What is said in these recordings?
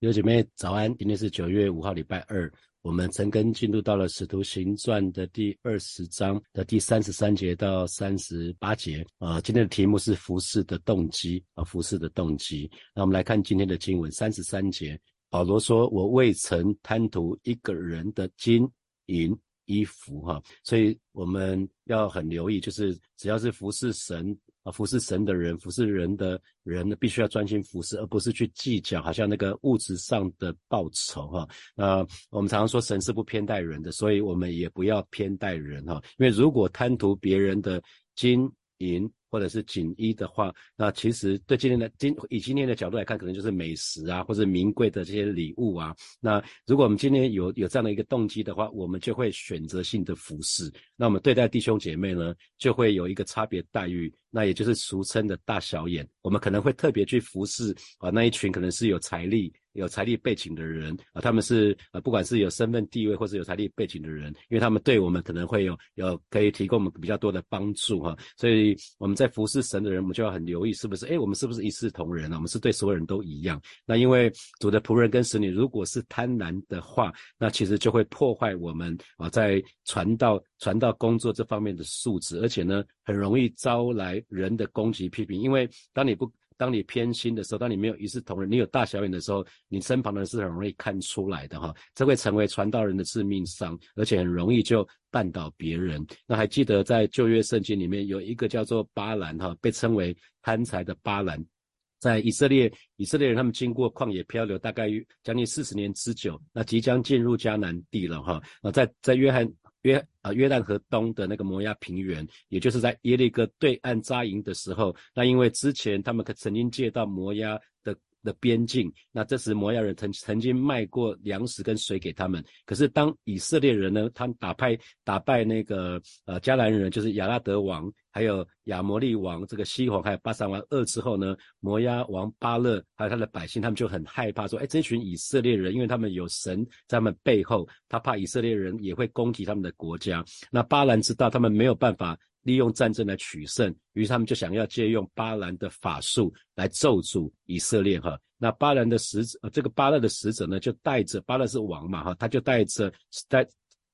有姐妹早安，今天是九月五号，礼拜二。我们陈根进入到了《使徒行传》的第二十章的第三十三节到三十八节。啊，今天的题目是服饰的动机啊，服饰的动机。那我们来看今天的经文，三十三节，保罗说：“我未曾贪图一个人的金银衣服。”哈，所以我们要很留意，就是只要是服侍神。啊，服侍神的人，服侍人的人呢，必须要专心服侍，而不是去计较，好像那个物质上的报酬哈。那我们常常说神是不偏待人的，所以我们也不要偏待人哈。因为如果贪图别人的金银，或者是锦衣的话，那其实对今天的今以今天的角度来看，可能就是美食啊，或者名贵的这些礼物啊。那如果我们今天有有这样的一个动机的话，我们就会选择性的服侍。那我们对待弟兄姐妹呢，就会有一个差别待遇，那也就是俗称的大小眼。我们可能会特别去服侍啊那一群可能是有财力。有财力背景的人啊，他们是呃，不管是有身份地位或是有财力背景的人，因为他们对我们可能会有有可以提供我们比较多的帮助哈，所以我们在服侍神的人，我们就要很留意是不是，哎，我们是不是一视同仁啊？我们是对所有人都一样？那因为主的仆人跟使女如果是贪婪的话，那其实就会破坏我们啊在传道传道工作这方面的素质，而且呢，很容易招来人的攻击批评，因为当你不。当你偏心的时候，当你没有一视同仁，你有大小眼的时候，你身旁的人是很容易看出来的哈。这会成为传道人的致命伤，而且很容易就绊倒别人。那还记得在旧约圣经里面有一个叫做巴兰哈，被称为贪财的巴兰，在以色列以色列人他们经过旷野漂流，大概将近四十年之久，那即将进入迦南地了哈。那在在约翰。约啊约旦河东的那个摩崖平原，也就是在耶利哥对岸扎营的时候，那因为之前他们可曾经借到摩崖的边境，那这时摩亚人曾曾经卖过粮食跟水给他们。可是当以色列人呢，他们打败打败那个呃迦南人，就是亚拉德王。还有亚摩利王这个西王，还有巴山王二之后呢，摩押王巴勒还有他的百姓，他们就很害怕，说：哎，这群以色列人，因为他们有神在他们背后，他怕以色列人也会攻击他们的国家。那巴兰知道他们没有办法利用战争来取胜，于是他们就想要借用巴兰的法术来咒诅以色列。哈，那巴兰的使者，呃这个巴勒的使者呢，就带着巴勒是王嘛，哈，他就带着带。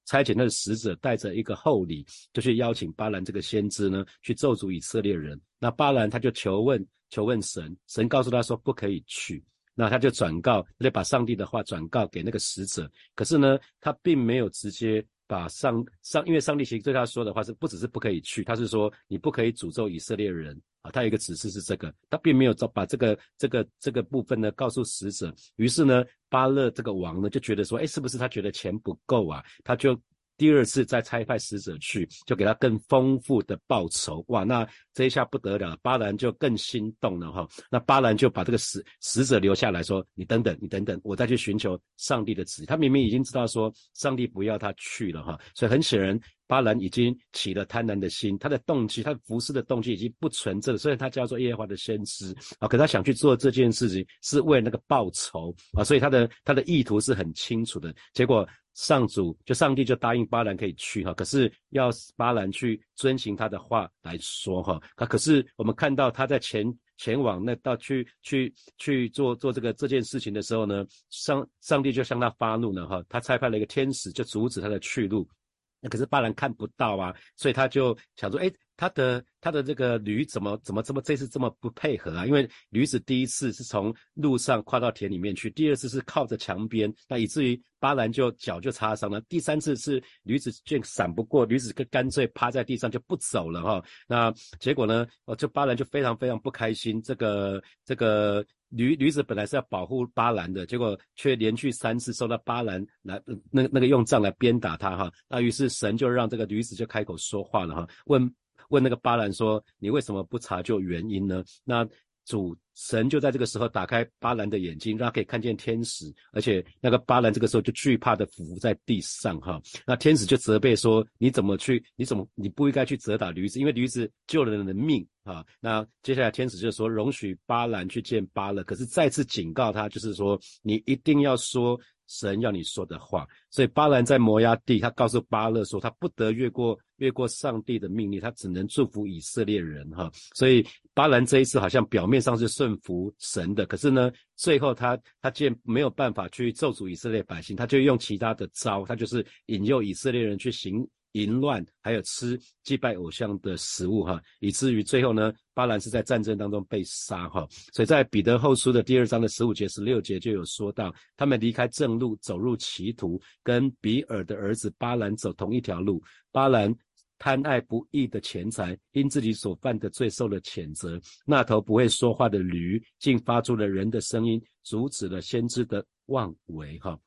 差遣他的使者带着一个厚礼，就去邀请巴兰这个先知呢，去咒诅以色列人。那巴兰他就求问求问神，神告诉他说不可以去。那他就转告，他就把上帝的话转告给那个使者。可是呢，他并没有直接。把上上，因为上帝其实对他说的话是不只是不可以去，他是说你不可以诅咒以色列人啊，他有一个指示是这个，他并没有把这个这个这个部分呢告诉使者。于是呢，巴勒这个王呢就觉得说，哎，是不是他觉得钱不够啊？他就。第二次再差派使者去，就给他更丰富的报酬。哇，那这一下不得了，巴兰就更心动了哈。那巴兰就把这个使使者留下来说：“你等等，你等等，我再去寻求上帝的旨意。”他明明已经知道说上帝不要他去了哈，所以很显然。巴兰已经起了贪婪的心，他的动机，他服侍的动机已经不纯正，所以他叫做耶和华的先知啊。可他想去做这件事情，是为那个报仇啊，所以他的他的意图是很清楚的。结果上主就上帝就答应巴兰可以去哈，可是要巴兰去遵循他的话来说哈。可可是我们看到他在前前往那到去去去做做这个这件事情的时候呢，上上帝就向他发怒了哈，他差派了一个天使就阻止他的去路。那可是巴兰看不到啊，所以他就想说，哎，他的他的这个驴怎么怎么这么这次这么不配合啊？因为驴子第一次是从路上跨到田里面去，第二次是靠着墙边，那以至于巴兰就脚就擦伤了。第三次是驴子却闪不过，驴子干干脆趴在地上就不走了哈。那结果呢，哦，这巴兰就非常非常不开心，这个这个。驴驴子本来是要保护巴兰的，结果却连续三次受到巴兰来那那个用杖来鞭打他哈。那于是神就让这个驴子就开口说话了哈，问问那个巴兰说：“你为什么不查究原因呢？”那主神就在这个时候打开巴兰的眼睛，让他可以看见天使，而且那个巴兰这个时候就惧怕的伏在地上哈。那天使就责备说：“你怎么去？你怎么你不应该去责打驴子？因为驴子救了人的命。”啊，那接下来天使就说容许巴兰去见巴勒，可是再次警告他，就是说你一定要说神要你说的话。所以巴兰在摩崖地，他告诉巴勒说，他不得越过越过上帝的命令，他只能祝福以色列人哈。所以巴兰这一次好像表面上是顺服神的，可是呢，最后他他见没有办法去咒诅以色列百姓，他就用其他的招，他就是引诱以色列人去行。淫乱，还有吃祭拜偶像的食物，哈，以至于最后呢，巴兰是在战争当中被杀，哈。所以在彼得后书的第二章的十五节、十六节就有说到，他们离开正路，走入歧途，跟比尔的儿子巴兰走同一条路。巴兰贪爱不义的钱财，因自己所犯的罪受了谴责。那头不会说话的驴，竟发出了人的声音，阻止了先知的妄为，哈。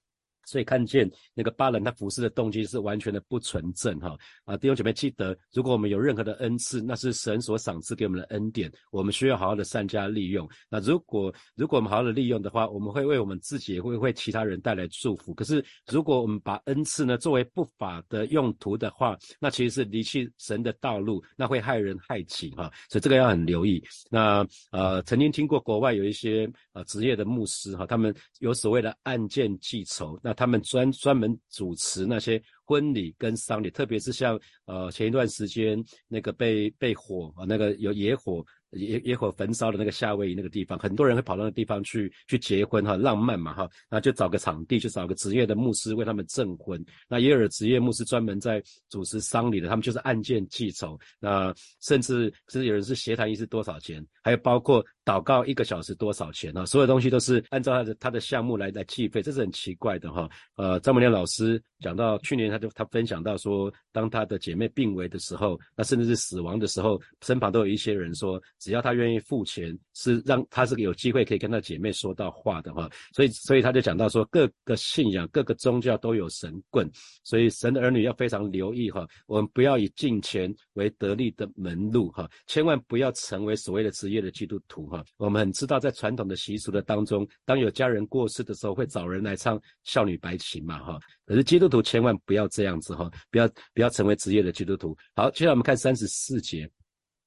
所以看见那个巴兰他服侍的动机是完全的不纯正哈啊弟兄姐妹记得，如果我们有任何的恩赐，那是神所赏赐给我们的恩典，我们需要好好的善加利用。那如果如果我们好好的利用的话，我们会为我们自己也会为其他人带来祝福。可是如果我们把恩赐呢作为不法的用途的话，那其实是离弃神的道路，那会害人害己哈。所以这个要很留意。那呃曾经听过国外有一些呃职业的牧师哈，他们有所谓的案件记仇那。他们专专门主持那些婚礼跟丧礼，特别是像呃前一段时间那个被被火啊那个有野火。野野火焚烧的那个夏威夷那个地方，很多人会跑到那个地方去去结婚哈，浪漫嘛哈，那就找个场地，就找个职业的牧师为他们证婚。那也有职业牧师专门在主持丧礼的，他们就是案件记仇。那甚至甚至有人是协谈一次多少钱，还有包括祷告一个小时多少钱啊？所有东西都是按照他的他的项目来来计费，这是很奇怪的哈。呃，张文亮老师讲到去年他就他分享到说，当他的姐妹病危的时候，那甚至是死亡的时候，身旁都有一些人说。只要他愿意付钱，是让他是有机会可以跟他姐妹说到话的哈，所以所以他就讲到说各个信仰、各个宗教都有神棍，所以神的儿女要非常留意哈，我们不要以金钱为得利的门路哈，千万不要成为所谓的职业的基督徒哈。我们很知道在传统的习俗的当中，当有家人过世的时候，会找人来唱孝女白琴嘛哈，可是基督徒千万不要这样子哈，不要不要成为职业的基督徒。好，接下来我们看三十四节。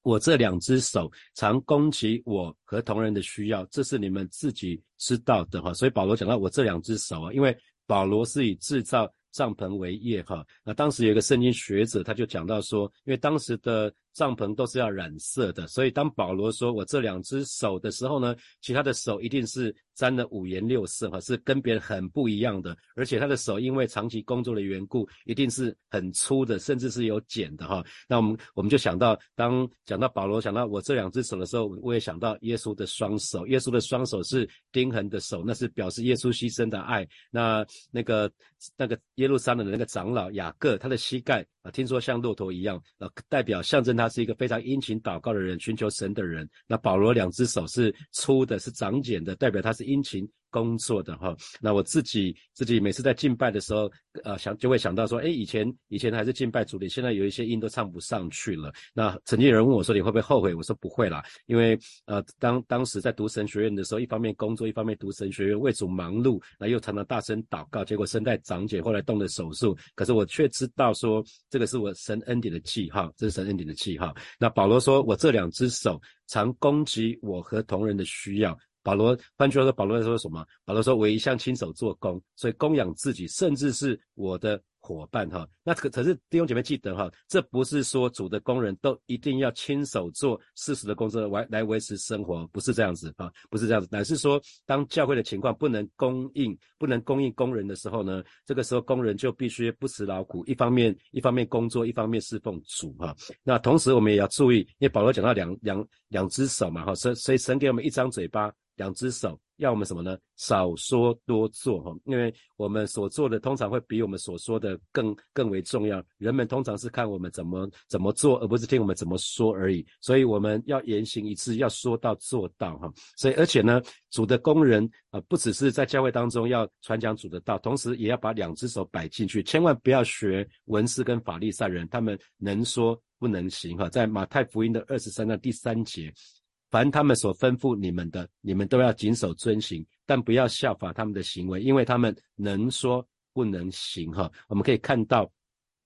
我这两只手常供给我和同人的需要，这是你们自己知道的哈。所以保罗讲到我这两只手啊，因为保罗是以制造帐篷为业哈。那当时有一个圣经学者他就讲到说，因为当时的帐篷都是要染色的，所以当保罗说我这两只手的时候呢，其他的手一定是。沾了五颜六色哈，是跟别人很不一样的，而且他的手因为长期工作的缘故，一定是很粗的，甚至是有茧的哈。那我们我们就想到，当讲到保罗想到我这两只手的时候，我也想到耶稣的双手，耶稣的双手是钉痕的手，那是表示耶稣牺牲的爱。那那个那个耶路撒冷的那个长老雅各，他的膝盖啊，听说像骆驼一样，呃，代表象征他是一个非常殷勤祷告的人，寻求神的人。那保罗两只手是粗的，是长茧的，代表他是。殷勤工作的哈，那我自己自己每次在敬拜的时候，呃，想就会想到说，哎，以前以前还是敬拜主的，现在有一些音都唱不上去了。那曾经有人问我说，你会不会后悔？我说不会啦，因为呃，当当时在读神学院的时候，一方面工作，一方面读神学院，为主忙碌，那又常常大声祷告，结果声带长茧，后来动了手术。可是我却知道说，这个是我神恩典的记号，这是神恩典的记号。那保罗说我这两只手常攻击我和同人的需要。保罗换句话说，保罗在说什么？保罗说：“我一向亲手做工，所以供养自己，甚至是我的。”伙伴哈，那可可是弟兄姐妹记得哈，这不是说主的工人都一定要亲手做事实的工作来来维持生活，不是这样子啊，不是这样子，乃是说当教会的情况不能供应不能供应工人的时候呢，这个时候工人就必须不辞劳苦，一方面一方面工作，一方面侍奉主哈。那同时我们也要注意，因为保罗讲到两两两只手嘛哈，所所以神给我们一张嘴巴，两只手。要我们什么呢？少说多做哈，因为我们所做的通常会比我们所说的更更为重要。人们通常是看我们怎么怎么做，而不是听我们怎么说而已。所以我们要言行一致，要说到做到哈。所以而且呢，主的工人啊，不只是在教会当中要传讲主的道，同时也要把两只手摆进去，千万不要学文士跟法利赛人，他们能说不能行哈。在马太福音的二十三章第三节。凡他们所吩咐你们的，你们都要谨守遵行，但不要效法他们的行为，因为他们能说不能行。哈，我们可以看到。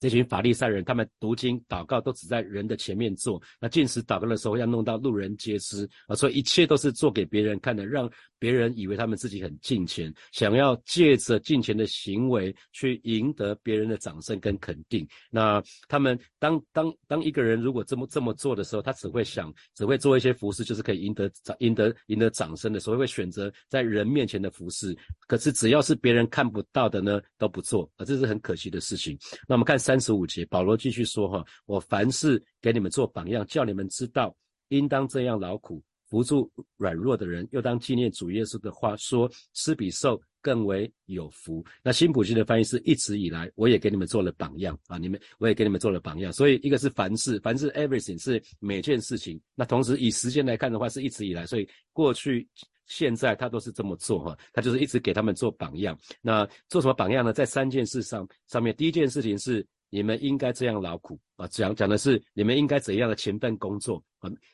这群法利赛人，他们读经祷告都只在人的前面做，那进食祷告的时候要弄到路人皆知啊，所以一切都是做给别人看的，让别人以为他们自己很敬虔，想要借着敬虔的行为去赢得别人的掌声跟肯定。那他们当当当一个人如果这么这么做的时候，他只会想，只会做一些服饰，就是可以赢得掌赢得赢得掌声的，所以会选择在人面前的服饰。可是只要是别人看不到的呢，都不做啊，这是很可惜的事情。那我们看三十五节，保罗继续说哈，我凡事给你们做榜样，叫你们知道应当这样劳苦。扶助软弱的人，又当纪念主耶稣的话说：“施比受更为有福。”那新普京的翻译是一直以来，我也给你们做了榜样啊！你们我也给你们做了榜样。所以一个是凡事，凡事 everything 是每件事情。那同时以时间来看的话，是一直以来，所以过去、现在他都是这么做哈。他就是一直给他们做榜样。那做什么榜样呢？在三件事上上面，第一件事情是你们应该这样劳苦啊，讲讲的是你们应该怎样的勤奋工作。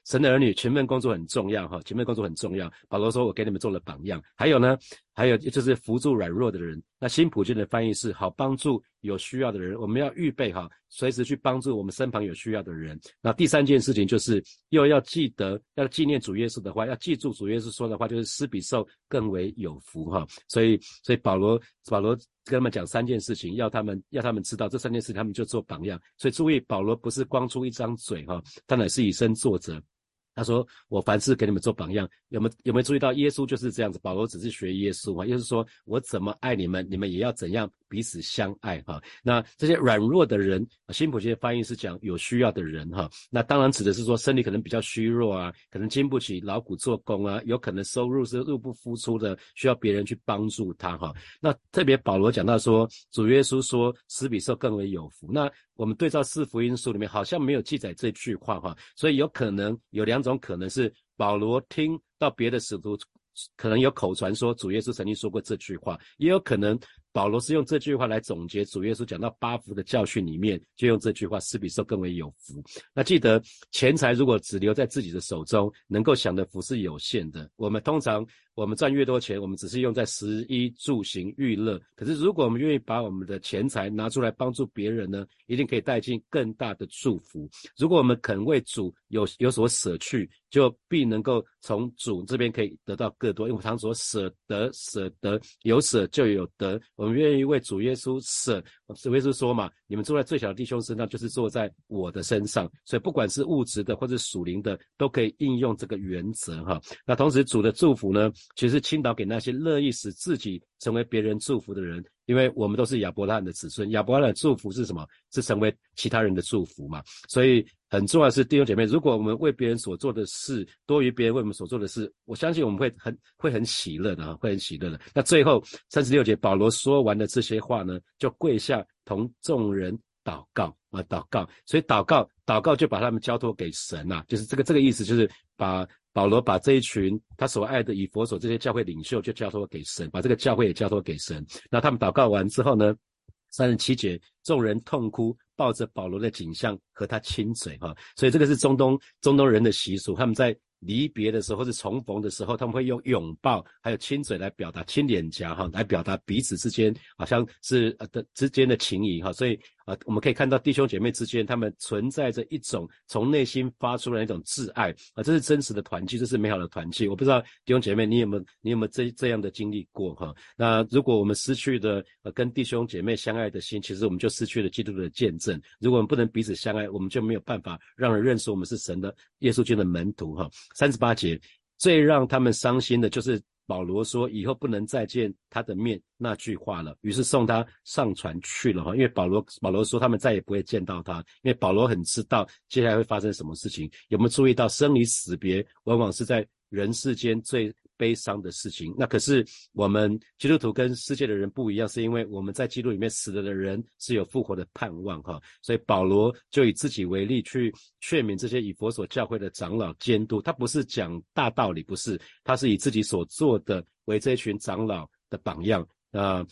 神的儿女，勤奋工作很重要哈，勤奋工作很重要。保罗说：“我给你们做了榜样。”还有呢，还有就是扶助软弱的人。那新普京的翻译是：好帮助有需要的人。我们要预备哈，随时去帮助我们身旁有需要的人。那第三件事情就是又要记得要纪念主耶稣的话，要记住主耶稣说的话，就是施比受更为有福哈。所以，所以保罗保罗跟他们讲三件事情，要他们要他们知道这三件事，他们就做榜样。所以注意，保罗不是光出一张嘴哈，他乃是以身作。则，他说：“我凡事给你们做榜样，有没有没有注意到耶稣就是这样子？保罗只是学耶稣啊，耶稣说我怎么爱你们，你们也要怎样。”彼此相爱哈，那这些软弱的人，新普金的翻译是讲有需要的人哈，那当然指的是说身体可能比较虚弱啊，可能经不起劳苦做工啊，有可能收入是入不敷出的，需要别人去帮助他哈。那特别保罗讲到说，主耶稣说，死比受更为有福。那我们对照四福音书里面好像没有记载这句话哈，所以有可能有两种可能是保罗听到别的使徒可能有口传说主耶稣曾经说过这句话，也有可能。保罗是用这句话来总结主耶稣讲到八福的教训里面，就用这句话：施比受更为有福。那记得钱财如果只留在自己的手中，能够享的福是有限的。我们通常我们赚越多钱，我们只是用在食衣住行娱乐。可是如果我们愿意把我们的钱财拿出来帮助别人呢，一定可以带进更大的祝福。如果我们肯为主有有所舍去，就必能够从主这边可以得到更多。因为常说舍得舍得有舍就有得。我我们愿意为主耶稣舍，主耶稣说嘛，你们坐在最小的弟兄身上，就是坐在我的身上。所以不管是物质的或者属灵的，都可以应用这个原则哈。那同时主的祝福呢，其实倾倒给那些乐意使自己成为别人祝福的人。因为我们都是亚伯拉罕的子孙，亚伯拉罕的祝福是什么？是成为其他人的祝福嘛？所以很重要是弟兄姐妹，如果我们为别人所做的事多于别人为我们所做的事，我相信我们会很会很喜乐的，会很喜乐的。那最后三十六节，保罗说完了这些话呢，就跪下同众人祷告啊，祷告。所以祷告，祷告就把他们交托给神呐，就是这个这个意思，就是把。保罗把这一群他所爱的以佛所这些教会领袖就交托给神，把这个教会也交托给神。那他们祷告完之后呢，三十七节，众人痛哭，抱着保罗的景象和他亲嘴哈。所以这个是中东中东人的习俗，他们在。离别的时候或是重逢的时候，他们会用拥抱还有亲嘴来表达，亲脸颊哈，来表达彼此之间好像是呃的之间的情谊哈。所以啊，我们可以看到弟兄姐妹之间，他们存在着一种从内心发出的一种挚爱啊，这是真实的团契，这是美好的团契。我不知道弟兄姐妹你有没有你有没有这这样的经历过哈？那如果我们失去的跟弟兄姐妹相爱的心，其实我们就失去了基督的见证。如果我们不能彼此相爱，我们就没有办法让人认识我们是神的耶稣基督的门徒哈。三十八节，最让他们伤心的就是保罗说以后不能再见他的面那句话了。于是送他上船去了哈，因为保罗保罗说他们再也不会见到他，因为保罗很知道接下来会发生什么事情。有没有注意到生离死别往往是在人世间最。悲伤的事情，那可是我们基督徒跟世界的人不一样，是因为我们在基督里面死了的人是有复活的盼望哈，所以保罗就以自己为例去劝勉这些以佛所教会的长老监督，他不是讲大道理，不是，他是以自己所做的为这群长老的榜样。啊。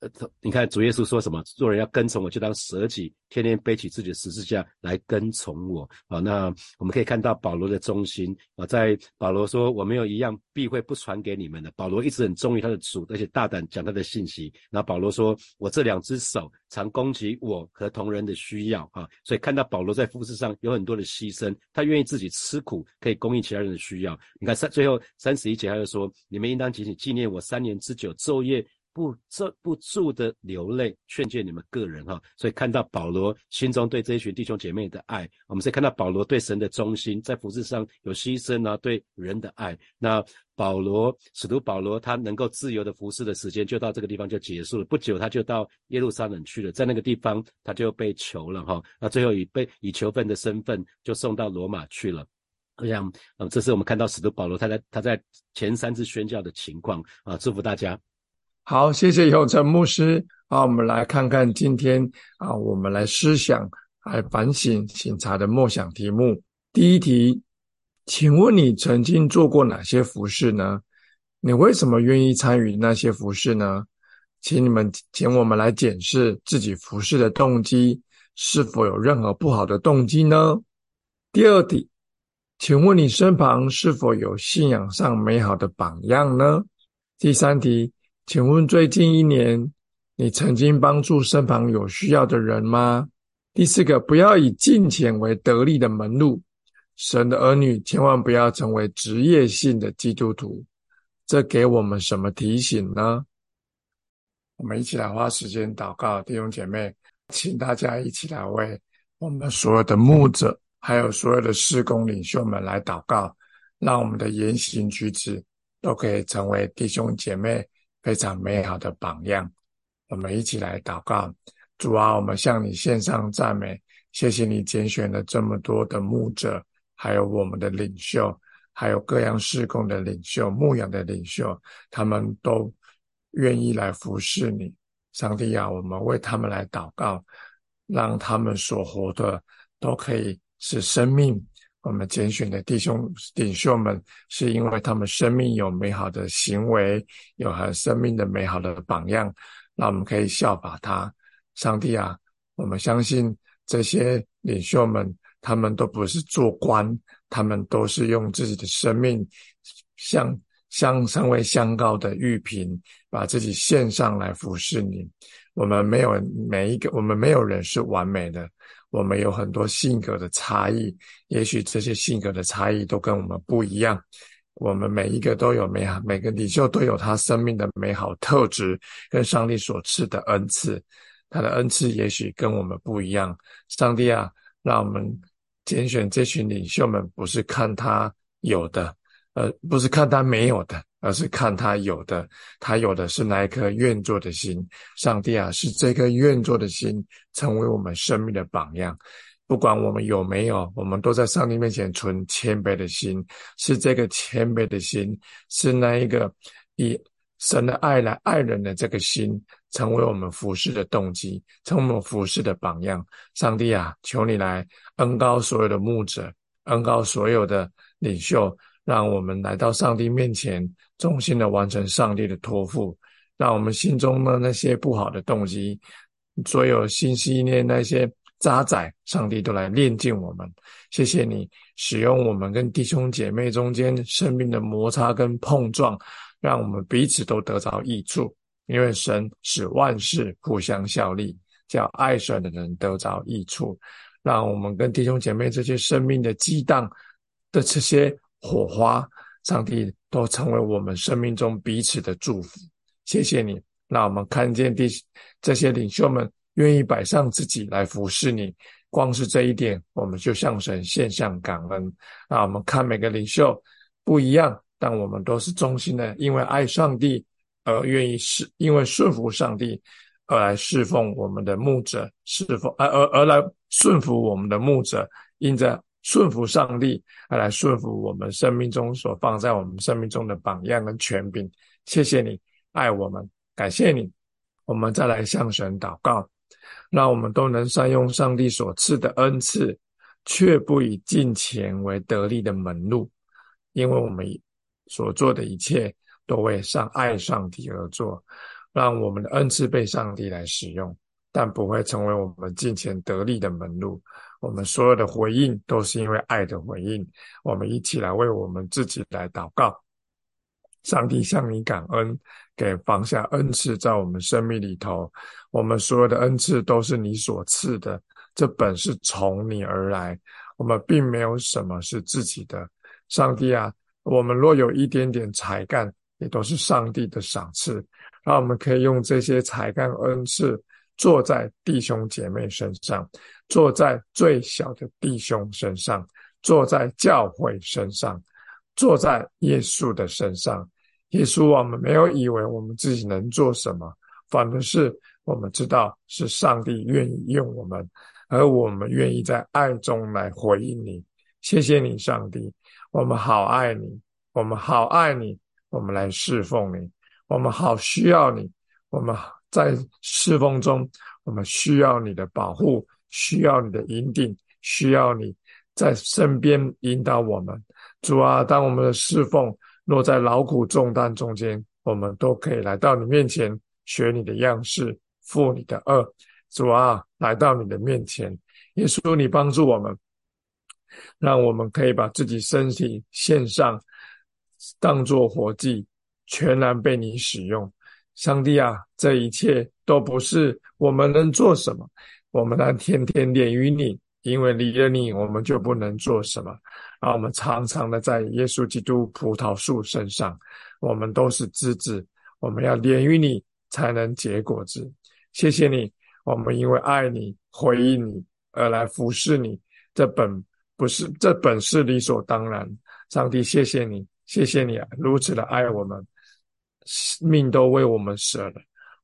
呃你看主耶稣说什么？做人要跟从我，就当舍己，天天背起自己的十字架来跟从我。啊，那我们可以看到保罗的忠心啊，在保罗说我没有一样必会不传给你们的。保罗一直很忠于他的主，而且大胆讲他的信息。那保罗说，我这两只手常供给我和同人的需要啊，所以看到保罗在服事上有很多的牺牲，他愿意自己吃苦，可以供应其他人的需要。你看三最后三十一节他就说，你们应当紧紧纪念我三年之久，昼夜。不这不住的流泪劝诫你们个人哈，所以看到保罗心中对这一群弟兄姐妹的爱，我们是看到保罗对神的忠心，在服饰上有牺牲啊，对人的爱。那保罗使徒保罗他能够自由的服侍的时间就到这个地方就结束了，不久他就到耶路撒冷去了，在那个地方他就被囚了哈，那最后以被以囚犯的身份就送到罗马去了。我想，呃，这是我们看到使徒保罗他在他在前三次宣教的情况啊，祝福大家。好，谢谢永成牧师。好，我们来看看今天啊，我们来思想、来反省、醒察的默想题目。第一题，请问你曾经做过哪些服饰呢？你为什么愿意参与那些服饰呢？请你们，请我们来检视自己服饰的动机，是否有任何不好的动机呢？第二题，请问你身旁是否有信仰上美好的榜样呢？第三题。请问最近一年，你曾经帮助身旁有需要的人吗？第四个，不要以金钱为得利的门路。神的儿女千万不要成为职业性的基督徒。这给我们什么提醒呢？我们一起来花时间祷告，弟兄姐妹，请大家一起来为我们所有的牧者，还有所有的施工领袖们来祷告，让我们的言行举止都可以成为弟兄姐妹。非常美好的榜样，我们一起来祷告。主啊，我们向你献上赞美，谢谢你拣选了这么多的牧者，还有我们的领袖，还有各样事工的领袖、牧养的领袖，他们都愿意来服侍你。上帝啊，我们为他们来祷告，让他们所活的都可以使生命。我们拣选的弟兄领袖们，是因为他们生命有美好的行为，有很生命的美好的榜样，那我们可以效法他。上帝啊，我们相信这些领袖们，他们都不是做官，他们都是用自己的生命，向向成为香膏的玉瓶，把自己献上来服侍你。我们没有每一个，我们没有人是完美的。我们有很多性格的差异，也许这些性格的差异都跟我们不一样。我们每一个都有美好，每个领袖都有他生命的美好特质，跟上帝所赐的恩赐。他的恩赐也许跟我们不一样。上帝啊，让我们拣选这群领袖们，不是看他有的，呃，不是看他没有的。而是看他有的，他有的是那一颗愿做的心。上帝啊，是这颗愿做的心成为我们生命的榜样。不管我们有没有，我们都在上帝面前存谦卑的心。是这个谦卑的心，是那一个以神的爱来爱人的这个心，成为我们服侍的动机，成为我们服侍的榜样。上帝啊，求你来恩高所有的牧者，恩高所有的领袖。让我们来到上帝面前，衷心的完成上帝的托付。让我们心中的那些不好的动机，所有心心念那些渣滓，上帝都来炼净我们。谢谢你使用我们跟弟兄姐妹中间生命的摩擦跟碰撞，让我们彼此都得着益处。因为神使万事互相效力，叫爱神的人得着益处。让我们跟弟兄姐妹这些生命的激荡的这些。火花，上帝都成为我们生命中彼此的祝福。谢谢你，让我们看见第这些领袖们愿意摆上自己来服侍你。光是这一点，我们就向神献上感恩。那我们看每个领袖不一样，但我们都是忠心的，因为爱上帝而愿意侍，因为顺服上帝而来侍奉我们的牧者，侍奉而而而来顺服我们的牧者，因着。顺服上帝，而来顺服我们生命中所放在我们生命中的榜样跟权柄。谢谢你爱我们，感谢你。我们再来向神祷告，让我们都能善用上帝所赐的恩赐，却不以金钱为得利的门路，因为我们所做的一切都为上爱上帝而做。让我们的恩赐被上帝来使用，但不会成为我们金钱得利的门路。我们所有的回应都是因为爱的回应。我们一起来为我们自己来祷告。上帝向你感恩，给放下恩赐在我们生命里头。我们所有的恩赐都是你所赐的，这本是从你而来。我们并没有什么是自己的。上帝啊，我们若有一点点才干，也都是上帝的赏赐。让我们可以用这些才干恩赐，坐在弟兄姐妹身上，坐在最小的弟兄身上，坐在教会身上，坐在耶稣的身上。耶稣，我们没有以为我们自己能做什么，反而是我们知道是上帝愿意用我们，而我们愿意在爱中来回应你。谢谢你，上帝，我们好爱你，我们好爱你，我们来侍奉你。我们好需要你，我们在侍奉中，我们需要你的保护，需要你的引领，需要你在身边引导我们。主啊，当我们的侍奉落在劳苦重担中间，我们都可以来到你面前，学你的样式，负你的恶。主啊，来到你的面前，耶稣，你帮助我们，让我们可以把自己身体献上，当作活祭。全然被你使用，上帝啊，这一切都不是我们能做什么，我们呢天天连于你，因为离了你，我们就不能做什么。而我们常常的在耶稣基督葡萄树身上，我们都是枝子，我们要连于你，才能结果子。谢谢你，我们因为爱你、回应你而来服侍你，这本不是，这本是理所当然。上帝，谢谢你，谢谢你啊，如此的爱我们。命都为我们舍了，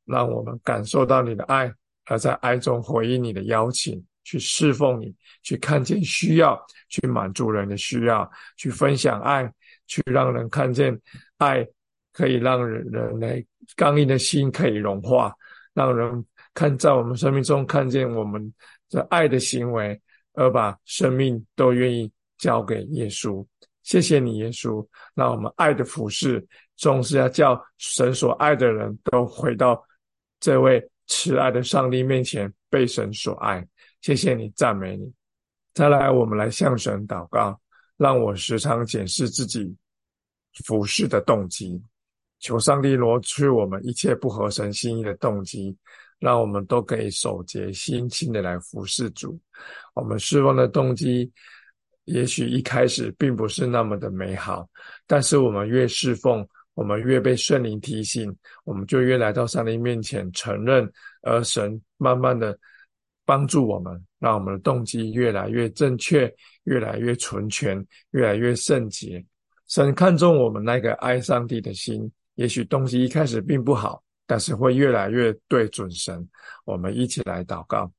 让我们感受到你的爱，而在爱中回应你的邀请，去侍奉你，去看见需要，去满足人的需要，去分享爱，去让人看见爱可以让人人类刚硬的心可以融化，让人看在我们生命中看见我们的爱的行为，而把生命都愿意交给耶稣。谢谢你，耶稣，让我们爱的服饰。总是要叫神所爱的人都回到这位慈爱的上帝面前，被神所爱。谢谢你，赞美你。再来，我们来向神祷告，让我时常检视自己服侍的动机，求上帝挪去我们一切不合神心意的动机，让我们都可以守节心清的来服侍主。我们侍奉的动机，也许一开始并不是那么的美好，但是我们越侍奉。我们越被圣灵提醒，我们就越来到上帝面前承认，而神慢慢的帮助我们，让我们的动机越来越正确，越来越纯全，越来越圣洁。神看重我们那个爱上帝的心，也许动机一开始并不好，但是会越来越对准神。我们一起来祷告，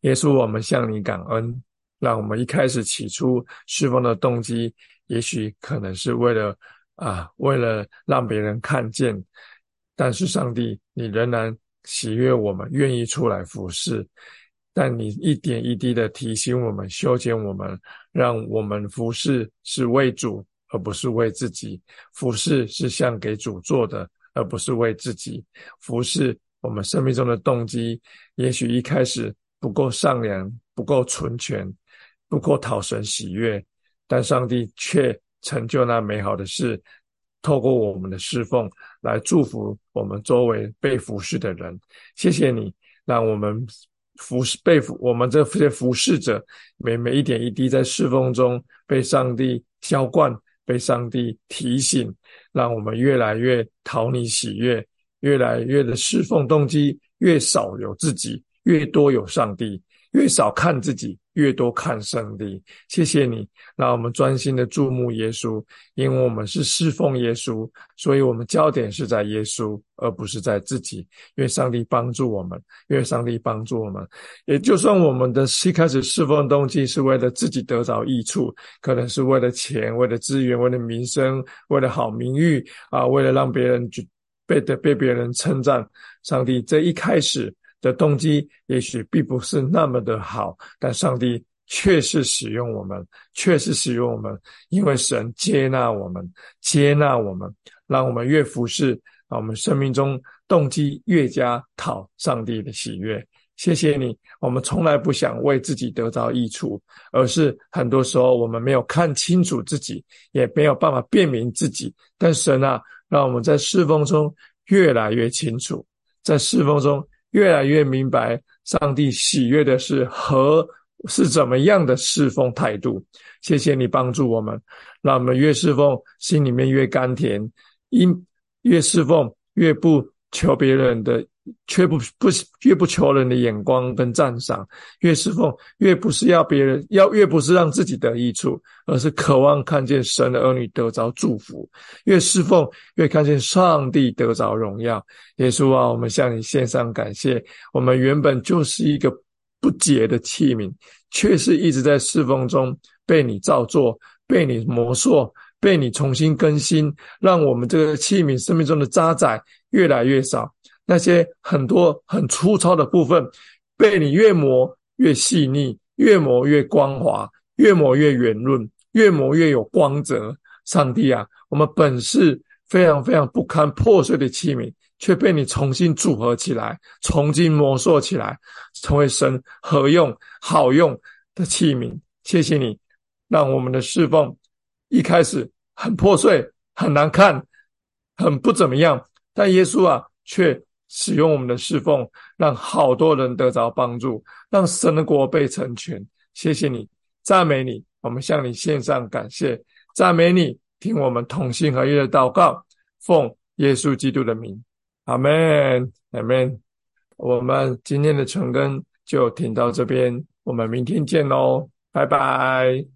耶稣，我们向你感恩，让我们一开始起初释放的动机，也许可能是为了。啊，为了让别人看见，但是上帝，你仍然喜悦我们，愿意出来服侍。但你一点一滴的提醒我们，修剪我们，让我们服侍是为主，而不是为自己；服侍是像给主做的，而不是为自己。服侍我们生命中的动机，也许一开始不够善良，不够纯全，不够讨神喜悦，但上帝却。成就那美好的事，透过我们的侍奉来祝福我们周围被服侍的人。谢谢你，让我们服侍被服我们这些服侍者，每每一点一滴在侍奉中被上帝浇灌，被上帝提醒，让我们越来越讨你喜悦，越来越的侍奉动机越少有自己，越多有上帝，越少看自己。越多看上帝，谢谢你，让我们专心的注目耶稣，因为我们是侍奉耶稣，所以我们焦点是在耶稣，而不是在自己。愿上帝帮助我们，愿上帝帮助我们。也就算我们的一开始侍奉动机是为了自己得着益处，可能是为了钱、为了资源、为了名声、为了好名誉啊，为了让别人被的被别人称赞。上帝这一开始。的动机也许并不是那么的好，但上帝确实使用我们，确实使用我们，因为神接纳我们，接纳我们，让我们越服侍，让，我们生命中动机越加讨上帝的喜悦。谢谢你，我们从来不想为自己得到益处，而是很多时候我们没有看清楚自己，也没有办法辨明自己。但神啊，让我们在侍奉中越来越清楚，在侍奉中越来越明白上帝喜悦的是和是怎么样的侍奉态度。谢谢你帮助我们，让我们越侍奉心里面越甘甜，因越侍奉越不求别人的。却不不是越不求人的眼光跟赞赏，越侍奉越不是要别人要越不是让自己得益处，而是渴望看见神的儿女得着祝福。越侍奉越看见上帝得着荣耀。耶稣啊，我们向你献上感谢。我们原本就是一个不洁的器皿，却是一直在侍奉中被你造作、被你磨塑、被你重新更新，让我们这个器皿生命中的渣滓越来越少。那些很多很粗糙的部分，被你越磨越细腻，越磨越光滑，越磨越圆润，越磨越有光泽。上帝啊，我们本是非常非常不堪破碎的器皿，却被你重新组合起来，重新磨塑起来，成为神合用、好用的器皿。谢谢你，让我们的侍奉一开始很破碎、很难看、很不怎么样，但耶稣啊，却。使用我们的侍奉，让好多人得着帮助，让神的国被成全。谢谢你，赞美你，我们向你献上感谢，赞美你，听我们同心合一的祷告，奉耶稣基督的名，阿门，阿门。我们今天的晨更就停到这边，我们明天见喽，拜拜。